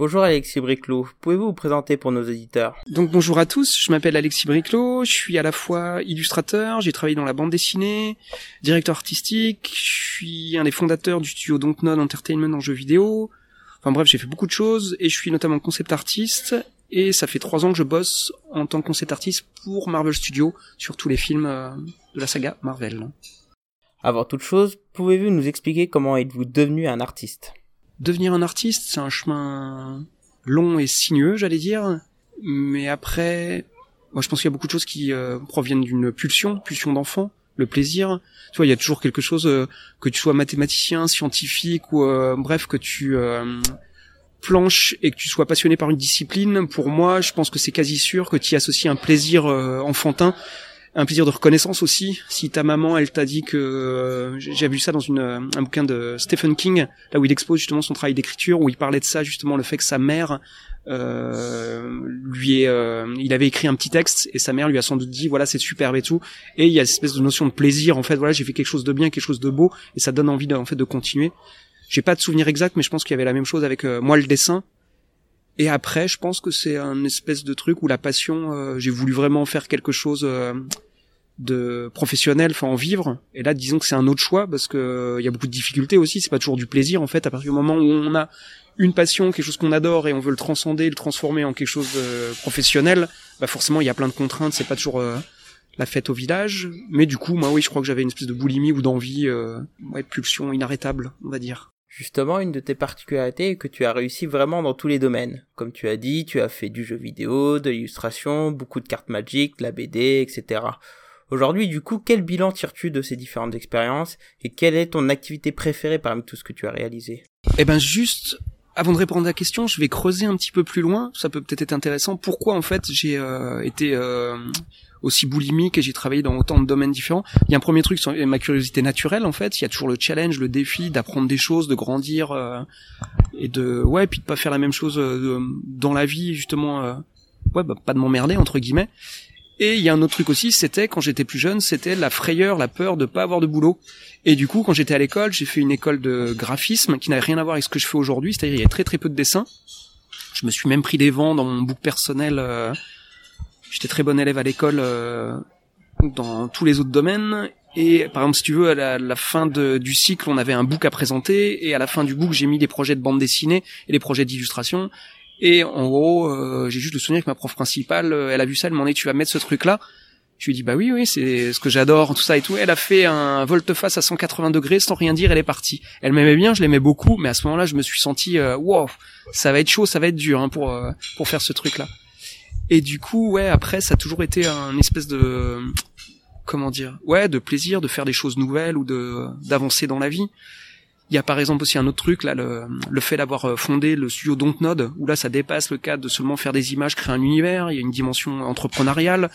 Bonjour Alexis Briclot, pouvez-vous vous présenter pour nos auditeurs? Donc bonjour à tous, je m'appelle Alexis Briclot, je suis à la fois illustrateur, j'ai travaillé dans la bande dessinée, directeur artistique, je suis un des fondateurs du studio Dontnod Entertainment en jeux vidéo, enfin bref j'ai fait beaucoup de choses et je suis notamment concept artiste et ça fait trois ans que je bosse en tant que concept artiste pour Marvel Studios sur tous les films euh, de la saga Marvel. Avant toute chose, pouvez-vous nous expliquer comment êtes-vous devenu un artiste? Devenir un artiste, c'est un chemin long et sinueux, j'allais dire. Mais après, moi je pense qu'il y a beaucoup de choses qui euh, proviennent d'une pulsion, pulsion d'enfant, le plaisir. Tu vois, il y a toujours quelque chose, euh, que tu sois mathématicien, scientifique ou bref, que tu planches et que tu sois passionné par une discipline, pour moi, je pense que c'est quasi sûr que tu y associes un plaisir enfantin un plaisir de reconnaissance aussi. Si ta maman, elle t'a dit que euh, j'ai vu ça dans une, euh, un bouquin de Stephen King, là où il expose justement son travail d'écriture, où il parlait de ça justement le fait que sa mère euh, lui est, euh, il avait écrit un petit texte et sa mère lui a sans doute dit voilà c'est superbe et tout. Et il y a cette espèce de notion de plaisir en fait. Voilà j'ai fait quelque chose de bien, quelque chose de beau et ça donne envie de, en fait de continuer. J'ai pas de souvenir exact, mais je pense qu'il y avait la même chose avec moi le dessin. Et après, je pense que c'est un espèce de truc où la passion, euh, j'ai voulu vraiment faire quelque chose euh, de professionnel, enfin en vivre. Et là, disons que c'est un autre choix parce que euh, il y a beaucoup de difficultés aussi. C'est pas toujours du plaisir en fait. À partir du moment où on a une passion, quelque chose qu'on adore et on veut le transcender, le transformer en quelque chose de professionnel, bah forcément il y a plein de contraintes. C'est pas toujours la fête au village. Mais du coup, moi oui, je crois que j'avais une espèce de boulimie ou d'envie, ouais, de pulsion inarrêtable, on va dire. Justement, une de tes particularités est que tu as réussi vraiment dans tous les domaines. Comme tu as dit, tu as fait du jeu vidéo, de l'illustration, beaucoup de cartes magiques, de la BD, etc. Aujourd'hui, du coup, quel bilan tires-tu de ces différentes expériences et quelle est ton activité préférée parmi tout ce que tu as réalisé? Eh ben, juste avant de répondre à la question, je vais creuser un petit peu plus loin. Ça peut peut-être être intéressant. Pourquoi en fait j'ai euh, été euh, aussi boulimique et j'ai travaillé dans autant de domaines différents? Il y a un premier truc, c'est ma curiosité naturelle en fait. Il y a toujours le challenge, le défi d'apprendre des choses, de grandir euh, et de ouais, puis de pas faire la même chose euh, dans la vie justement. Euh, ouais, bah, pas de m'emmerder entre guillemets. Et il y a un autre truc aussi, c'était quand j'étais plus jeune, c'était la frayeur, la peur de pas avoir de boulot. Et du coup, quand j'étais à l'école, j'ai fait une école de graphisme qui n'avait rien à voir avec ce que je fais aujourd'hui, c'est-à-dire il y a très très peu de dessins. Je me suis même pris des vents dans mon book personnel J'étais très bon élève à l'école euh, dans tous les autres domaines. Et par exemple, si tu veux, à la, fin du cycle, on avait un book à présenter, et à la fin du book, j'ai mis des projets de bande dessinée et des projets d'illustration. Et en gros, euh, j'ai juste le souvenir que ma prof principale, euh, elle a vu ça, elle m'a dit tu vas mettre ce truc-là. Je lui ai dit bah oui oui c'est ce que j'adore tout ça et tout. Elle a fait un volte-face à 180 degrés sans rien dire, elle est partie. Elle m'aimait bien, je l'aimais beaucoup, mais à ce moment-là je me suis senti wow ça va être chaud, ça va être dur hein, pour pour faire ce truc-là. Et du coup, ouais, après, ça a toujours été un espèce de, comment dire, ouais, de plaisir de faire des choses nouvelles ou de d'avancer dans la vie. Il y a par exemple aussi un autre truc là, le, fait d'avoir euh, fondé le studio Dontnod, où là ça dépasse le cadre de seulement faire des images, créer un univers. Il y a une dimension entrepreneuriale.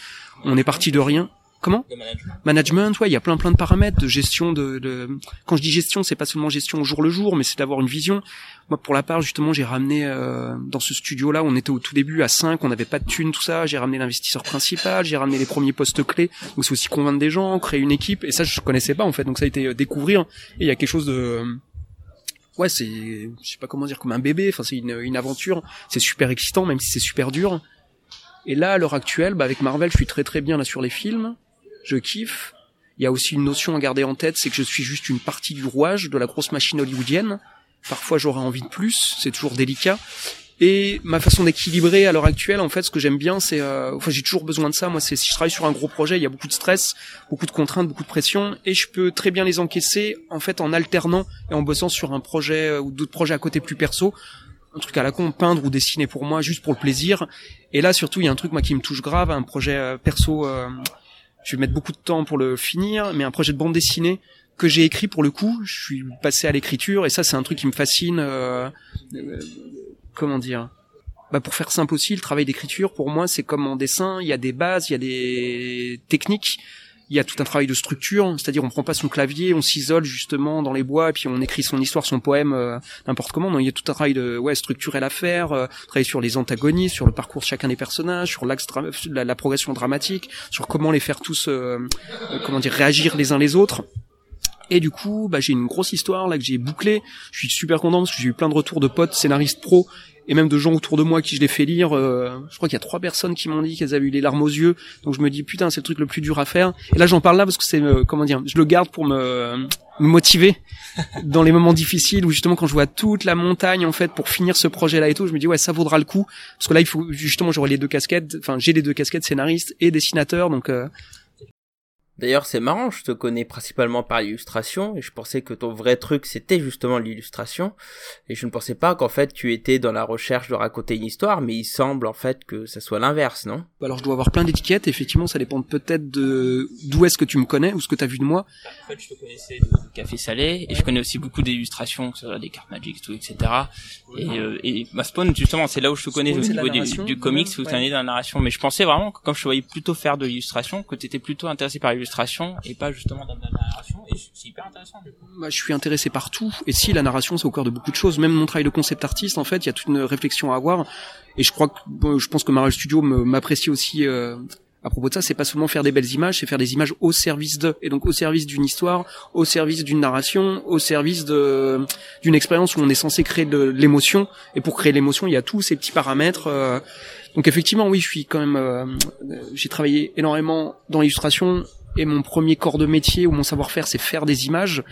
On est parti de rien. Comment management. management. ouais, il y a plein plein de paramètres de gestion de, de... quand je dis gestion, c'est pas seulement gestion au jour le jour, mais c'est d'avoir une vision. Moi pour la part justement, j'ai ramené euh, dans ce studio là, on était au tout début à 5, on n'avait pas de thunes tout ça, j'ai ramené l'investisseur principal, j'ai ramené les premiers postes clés. Donc c'est aussi convaincre des gens, créer une équipe et ça je connaissais pas en fait. Donc ça a été euh, découvrir et il y a quelque chose de ouais, c'est je sais pas comment dire comme un bébé, enfin c'est une, une aventure, c'est super excitant même si c'est super dur. Et là, à l'heure actuelle, bah, avec Marvel, je suis très très bien là sur les films je kiffe. Il y a aussi une notion à garder en tête, c'est que je suis juste une partie du rouage de la grosse machine hollywoodienne. Parfois j'aurais envie de plus, c'est toujours délicat. Et ma façon d'équilibrer à l'heure actuelle, en fait, ce que j'aime bien, c'est, euh, enfin, j'ai toujours besoin de ça. Moi, c'est si je travaille sur un gros projet, il y a beaucoup de stress, beaucoup de contraintes, beaucoup de pression, et je peux très bien les encaisser, en fait, en alternant et en bossant sur un projet euh, ou d'autres projets à côté plus perso, un truc à la con, peindre ou dessiner pour moi, juste pour le plaisir. Et là, surtout, il y a un truc moi qui me touche grave, un projet euh, perso je vais mettre beaucoup de temps pour le finir, mais un projet de bande dessinée que j'ai écrit pour le coup, je suis passé à l'écriture et ça c'est un truc qui me fascine. Euh, euh, comment dire bah pour faire simple aussi, le travail d'écriture pour moi c'est comme en dessin, il y a des bases, il y a des techniques il y a tout un travail de structure, c'est-à-dire on prend pas son clavier, on s'isole justement dans les bois et puis on écrit son histoire, son poème euh, n'importe comment. Non, il y a tout un travail de ouais structurel à faire, euh, travailler sur les antagonistes, sur le parcours de chacun des personnages, sur l'axe la, la, progression dramatique, sur comment les faire tous euh, comment dire réagir les uns les autres. Et du coup, bah, j'ai une grosse histoire là que j'ai bouclée. Je suis super content parce que j'ai eu plein de retours de potes scénaristes pro et même de gens autour de moi qui je l'ai fait lire. Euh, je crois qu'il y a trois personnes qui m'ont dit qu'elles avaient eu les larmes aux yeux. Donc je me dis putain, c'est le truc le plus dur à faire. Et là, j'en parle là parce que c'est euh, comment dire, je le garde pour me, me motiver dans les moments difficiles où justement quand je vois toute la montagne en fait pour finir ce projet là et tout, je me dis ouais ça vaudra le coup parce que là il faut justement j'aurai les deux casquettes. Enfin j'ai les deux casquettes scénariste et dessinateur donc euh, D'ailleurs, c'est marrant, je te connais principalement par l'illustration, et je pensais que ton vrai truc, c'était justement l'illustration, et je ne pensais pas qu'en fait, tu étais dans la recherche de raconter une histoire, mais il semble en fait que ça soit l'inverse, non? Alors, je dois avoir plein d'étiquettes, effectivement, ça dépend peut-être de d'où est-ce que tu me connais, ou ce que tu as vu de moi. En fait, je te connaissais de, Café Salé, et je connais aussi beaucoup d'illustrations, que ce soit des cartes Magic, tout, etc. Et, euh, et ma Spawn, justement, c'est là où je te connais au niveau du, du, comics, où tu es dans la narration, mais je pensais vraiment que comme je voyais plutôt faire de l'illustration, que tu étais plutôt intéressé par l'illustration et pas justement dans la narration et c'est hyper intéressant du coup. Bah, je suis intéressé par tout et si la narration c'est au cœur de beaucoup de choses même mon travail de concept artiste en fait il y a toute une réflexion à avoir et je crois que je pense que Marvel Studio m'apprécie aussi euh, à propos de ça, c'est pas seulement faire des belles images, c'est faire des images au service de, et donc au service d'une histoire, au service d'une narration, au service de d'une expérience où on est censé créer de, l'émotion. Et pour créer l'émotion, il y a tous ces petits paramètres. Euh. donc effectivement, oui, je suis quand même, euh, j'ai travaillé énormément dans l'illustration et mon premier corps de métier ou mon savoir-faire, c'est faire des images.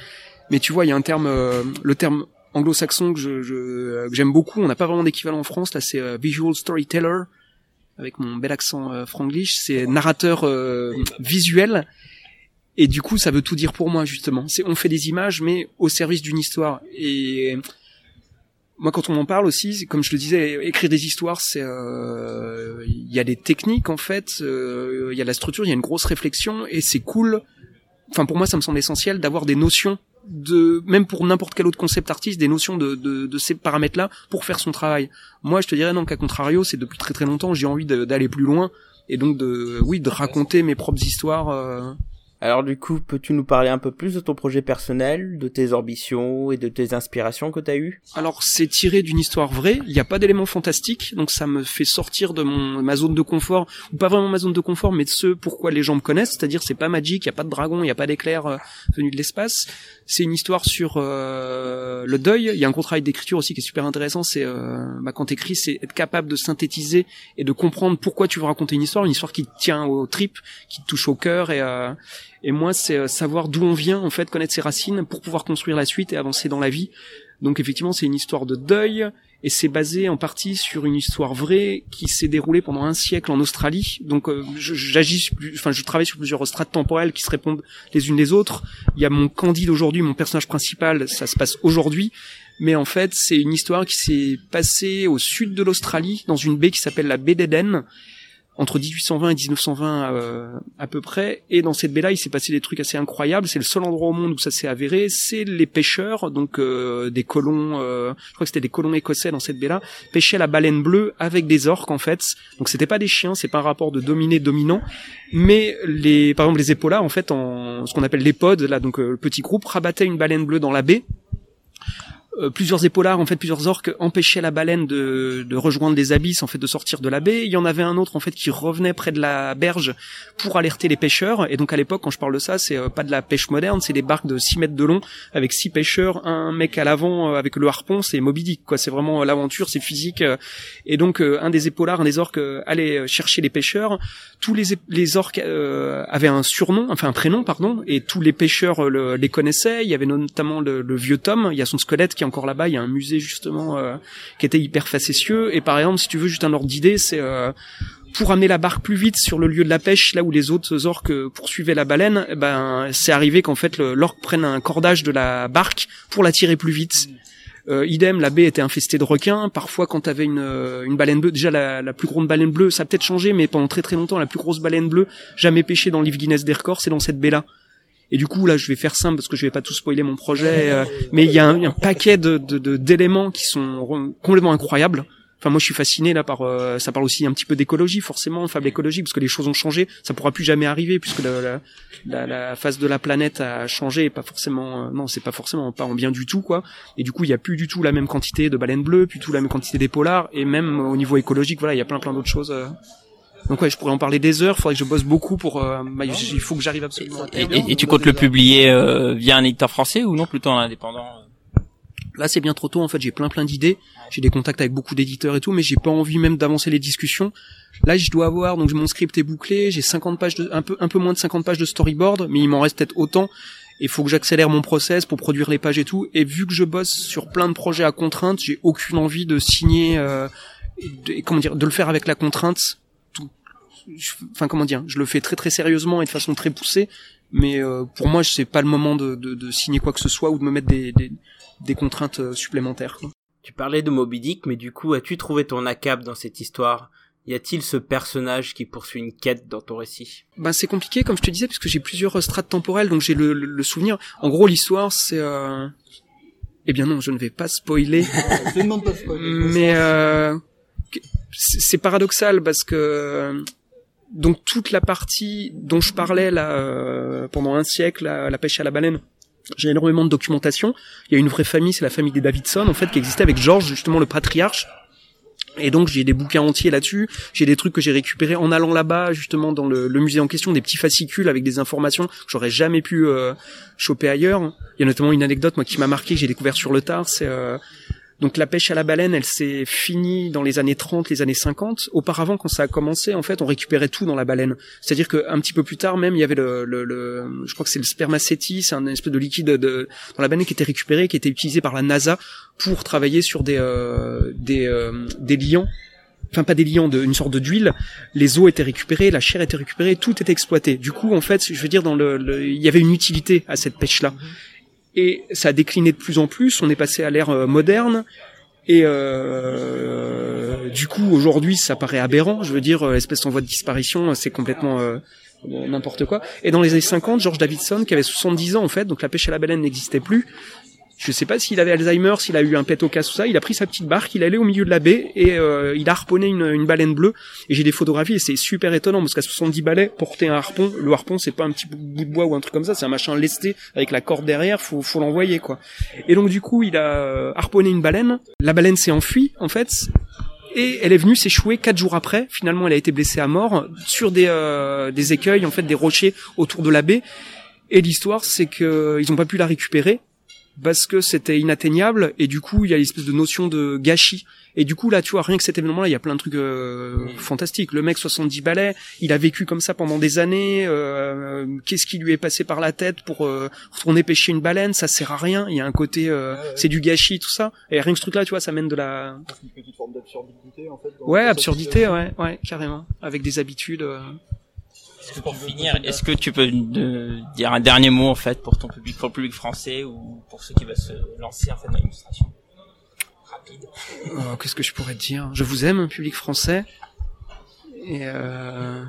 Mais tu vois, il y a un terme, euh, le terme anglo-saxon que je, je que j'aime beaucoup. On n'a pas vraiment d'équivalent en France. Là, c'est euh, visual storyteller avec mon bel accent euh, franglish. C'est narrateur euh, visuel. Et du coup, ça veut tout dire pour moi justement. C'est on fait des images, mais au service d'une histoire. Et moi, quand on m'en parle aussi, comme je le disais, écrire des histoires, c'est euh, il y a des techniques en fait, euh, il y a la structure, il y a une grosse réflexion et c'est cool. Enfin, pour moi, ça me semble essentiel d'avoir des notions de même pour n'importe quel autre concept artiste des notions de, de, de ces paramètres là pour faire son travail moi je te dirais non qu'à contrario c'est depuis très très longtemps j'ai envie d'aller plus loin et donc de oui de raconter mes propres histoires euh, alors du coup, peux-tu nous parler un peu plus de ton projet personnel, de tes ambitions et de tes inspirations que tu as eues? Alors c'est tiré d'une histoire vraie, il n'y a pas d'éléments fantastiques, donc ça me fait sortir de ma zone de confort, ou pas vraiment ma zone de confort, mais de ce pourquoi les gens me connaissent, c'est-à-dire c'est pas magique, il n'y a pas de dragon, il n'y a pas d'éclair euh, venu de l'espace. C'est une histoire sur euh, le deuil, il y a un contrat d'écriture aussi qui est super intéressant, c'est euh, bah, quand t'écris, c'est être capable de synthétiser et de comprendre pourquoi tu veux raconter une histoire, une histoire qui tient au trip, qui te touche au cœur et euh, et moi, c'est euh, savoir d'où on vient, en fait, connaître ses racines pour pouvoir construire la suite et avancer dans la vie. Donc effectivement, c'est une histoire de deuil et c'est basé en partie sur une histoire vraie qui s'est déroulée pendant un siècle en Australie. Donc euh, j'agis, enfin je travaille sur plusieurs strates temporelles qui se répondent les unes les autres. Il y a mon Candide aujourd'hui, mon personnage principal, ça se passe aujourd'hui. Mais en fait, c'est une histoire qui s'est passée au sud de l'Australie, dans une baie qui s'appelle la baie d'Eden entre 1820 et 1920 euh, à peu près. Et dans cette baie-là, il s'est passé des trucs assez incroyables. C'est le seul endroit au monde où ça s'est avéré. C'est les pêcheurs, donc euh, des colons, euh, je crois que c'était des colons écossais dans cette baie-là, pêchaient la baleine bleue avec des orques en fait. Donc c'était pas des chiens, c'est pas un rapport de dominé-dominant, mais les, par exemple les épaulards en fait, en ce qu'on appelle les pods, là donc le petit groupe rabattait une baleine bleue dans la baie euh, plusieurs épaulards, en fait, plusieurs orques empêchaient la baleine de, de, rejoindre les abysses, en fait, de sortir de la baie. Il y en avait un autre, en fait, qui revenait près de la berge pour alerter les pêcheurs. Et donc, à l'époque, quand je parle de ça, c'est euh, pas de la pêche moderne, c'est des barques de 6 mètres de long avec six pêcheurs, un mec à l'avant euh, avec le harpon, c'est Moby Dick, quoi. C'est vraiment l'aventure, c'est physique. Et donc, un des épaulards, un des orques allait chercher les pêcheurs. Tous les, les orques avaient un surnom, enfin un prénom, pardon, et tous les pêcheurs les connaissaient. Il y avait notamment le, le vieux Tom, il y a son squelette qui encore là-bas. Il y a un musée justement euh, qui était hyper facétieux. Et par exemple, si tu veux juste un ordre d'idée, c'est euh, pour amener la barque plus vite sur le lieu de la pêche, là où les autres orques poursuivaient la baleine, eh ben c'est arrivé qu'en fait l'orque prenne un cordage de la barque pour la tirer plus vite. Euh, idem, la baie était infestée de requins. Parfois, quand t'avais une, une baleine bleue, déjà la, la plus grande baleine bleue, ça a peut-être changé, mais pendant très très longtemps, la plus grosse baleine bleue jamais pêchée dans le livre Guinness des records, c'est dans cette baie-là. Et du coup, là, je vais faire simple parce que je vais pas tout spoiler mon projet, euh, mais il y a un, paquet de d'éléments qui sont complètement incroyables. Enfin, moi, je suis fasciné là par. Euh, ça parle aussi un petit peu d'écologie, forcément, fable écologique, parce que les choses ont changé. Ça pourra plus jamais arriver puisque la, la, la, phase de la planète a changé. Et pas forcément. Euh, non, c'est pas forcément pas en bien du tout, quoi. Et du coup, il y a plus du tout la même quantité de baleines bleues, plus du tout la même quantité d'épaulards, et même au niveau écologique, voilà, il y a plein plein d'autres choses. Donc ouais, je pourrais en parler des heures. Faudrait que je bosse beaucoup pour. Euh, bah, il faut que j'arrive absolument. Et, et, tu comptes le publier euh, via un éditeur français ou non plutôt en indépendant Là, c'est bien trop tôt. En fait, j'ai plein plein d'idées. J'ai des contacts avec beaucoup d'éditeurs et tout, mais j'ai pas envie même d'avancer les discussions. Là, je dois avoir donc mon script est bouclé. J'ai 50 pages de un peu un peu moins de 50 pages de storyboard, mais il m'en reste peut-être autant. Il faut que j'accélère mon process pour produire les pages et tout. Et vu que je bosse sur plein de projets à contrainte, j'ai aucune envie de signer. Euh, de, comment dire, de le faire avec la contrainte enfin comment dire, je le fais très très sérieusement et de façon très poussée, mais euh, pour moi c'est pas le moment de, de, de, signer quoi que ce soit ou de me mettre des, des, des contraintes euh, supplémentaires. Tu parlais de Moby Dick, mais du coup as-tu trouvé ton ACAP dans cette histoire? Y a-t-il ce personnage qui poursuit une quête dans ton récit? Ben c'est compliqué comme je te disais puisque j'ai plusieurs strates temporelles donc j'ai le, le, souvenir. En gros l'histoire c'est euh... eh bien non je ne vais pas spoiler. je demande pas spoiler. Mais euh... c'est paradoxal parce que donc toute la partie dont je parlais là euh, pendant un siècle, la, pêche à la baleine, j'ai énormément de documentation. Il y a une vraie famille, c'est la famille des Davidson en fait qui existait avec George justement le patriarche. Et donc j'ai des bouquins entiers là-dessus, j'ai des trucs que j'ai récupérés en allant là-bas justement dans le, le, musée en question, des petits fascicules avec des informations que j'aurais jamais pu euh, choper ailleurs. Il y a notamment une anecdote moi qui m'a marqué, j'ai découvert sur le tard, c'est euh, donc la pêche à la baleine, elle s'est finie dans les années 30, les années 50. Auparavant, quand ça a commencé, en fait, on récupérait tout dans la baleine. C'est-à-dire qu'un petit peu plus tard, même, il y avait le, le, le je crois que c'est le spermacétie, c'est un espèce de liquide de, dans la baleine qui était récupéré, qui était utilisé par la NASA pour travailler sur des euh, des, euh, des liants enfin pas des liants, une sorte d'huile. Les os étaient récupérés, la chair était récupérée, tout était exploité. Du coup, en fait, je veux dire, dans le, il y avait une utilité à cette pêche-là. Et ça a décliné de plus en plus. On est passé à l'ère euh, moderne. Et euh, du coup, aujourd'hui, ça paraît aberrant. Je veux dire, euh, l'espèce en voie de disparition, c'est complètement euh, n'importe quoi. Et dans les années 50, George Davidson, qui avait 70 ans en fait, donc la pêche à la baleine n'existait plus, je sais pas s'il avait Alzheimer, s'il a eu un pet au casse ou ça, il a pris sa petite barque, il est allé au milieu de la baie et euh, il a harponné une, une baleine bleue. Et j'ai des photographies et c'est super étonnant parce qu'à 70 balais, porter un harpon, le harpon c'est pas un petit bout de bois ou un truc comme ça, c'est un machin lesté avec la corde derrière, faut, faut l'envoyer quoi. Et donc du coup il a euh, harponné une baleine, la baleine s'est enfuie en fait, et elle est venue s'échouer quatre jours après. Finalement, elle a été blessée à mort sur des, euh, des écueils, en fait, des rochers autour de la baie. Et l'histoire, c'est que ils ont pas pu la récupérer parce que c'était inatteignable et du coup il y a l'espèce de notion de gâchis. Et du coup là tu vois rien que cet événement là il y a plein de trucs euh, fantastiques. Le mec 70 balais il a vécu comme ça pendant des années euh, qu'est-ce qui lui est passé par la tête pour euh, retourner pêcher une baleine? Ça sert à rien. Il y a un côté c'est du gâchis tout ça. Et rien que ce truc là tu vois ça mène de la une petite forme d'absurdité en fait ouais absurdité ouais ouais carrément. Avec des habitudes pour finir, est-ce que tu peux dire un dernier mot en fait pour ton public, pour le public français ou pour ceux qui veulent se lancer en fait dans l'illustration Rapide. Oh, Qu'est-ce que je pourrais dire? Je vous aime, public français. Et, euh,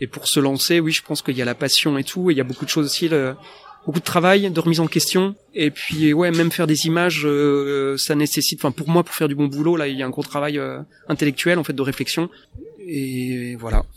et pour se lancer, oui, je pense qu'il y a la passion et tout, et il y a beaucoup de choses aussi, le, beaucoup de travail, de remise en question, et puis ouais, même faire des images, euh, ça nécessite, enfin pour moi, pour faire du bon boulot, là, il y a un gros travail euh, intellectuel en fait de réflexion, et voilà.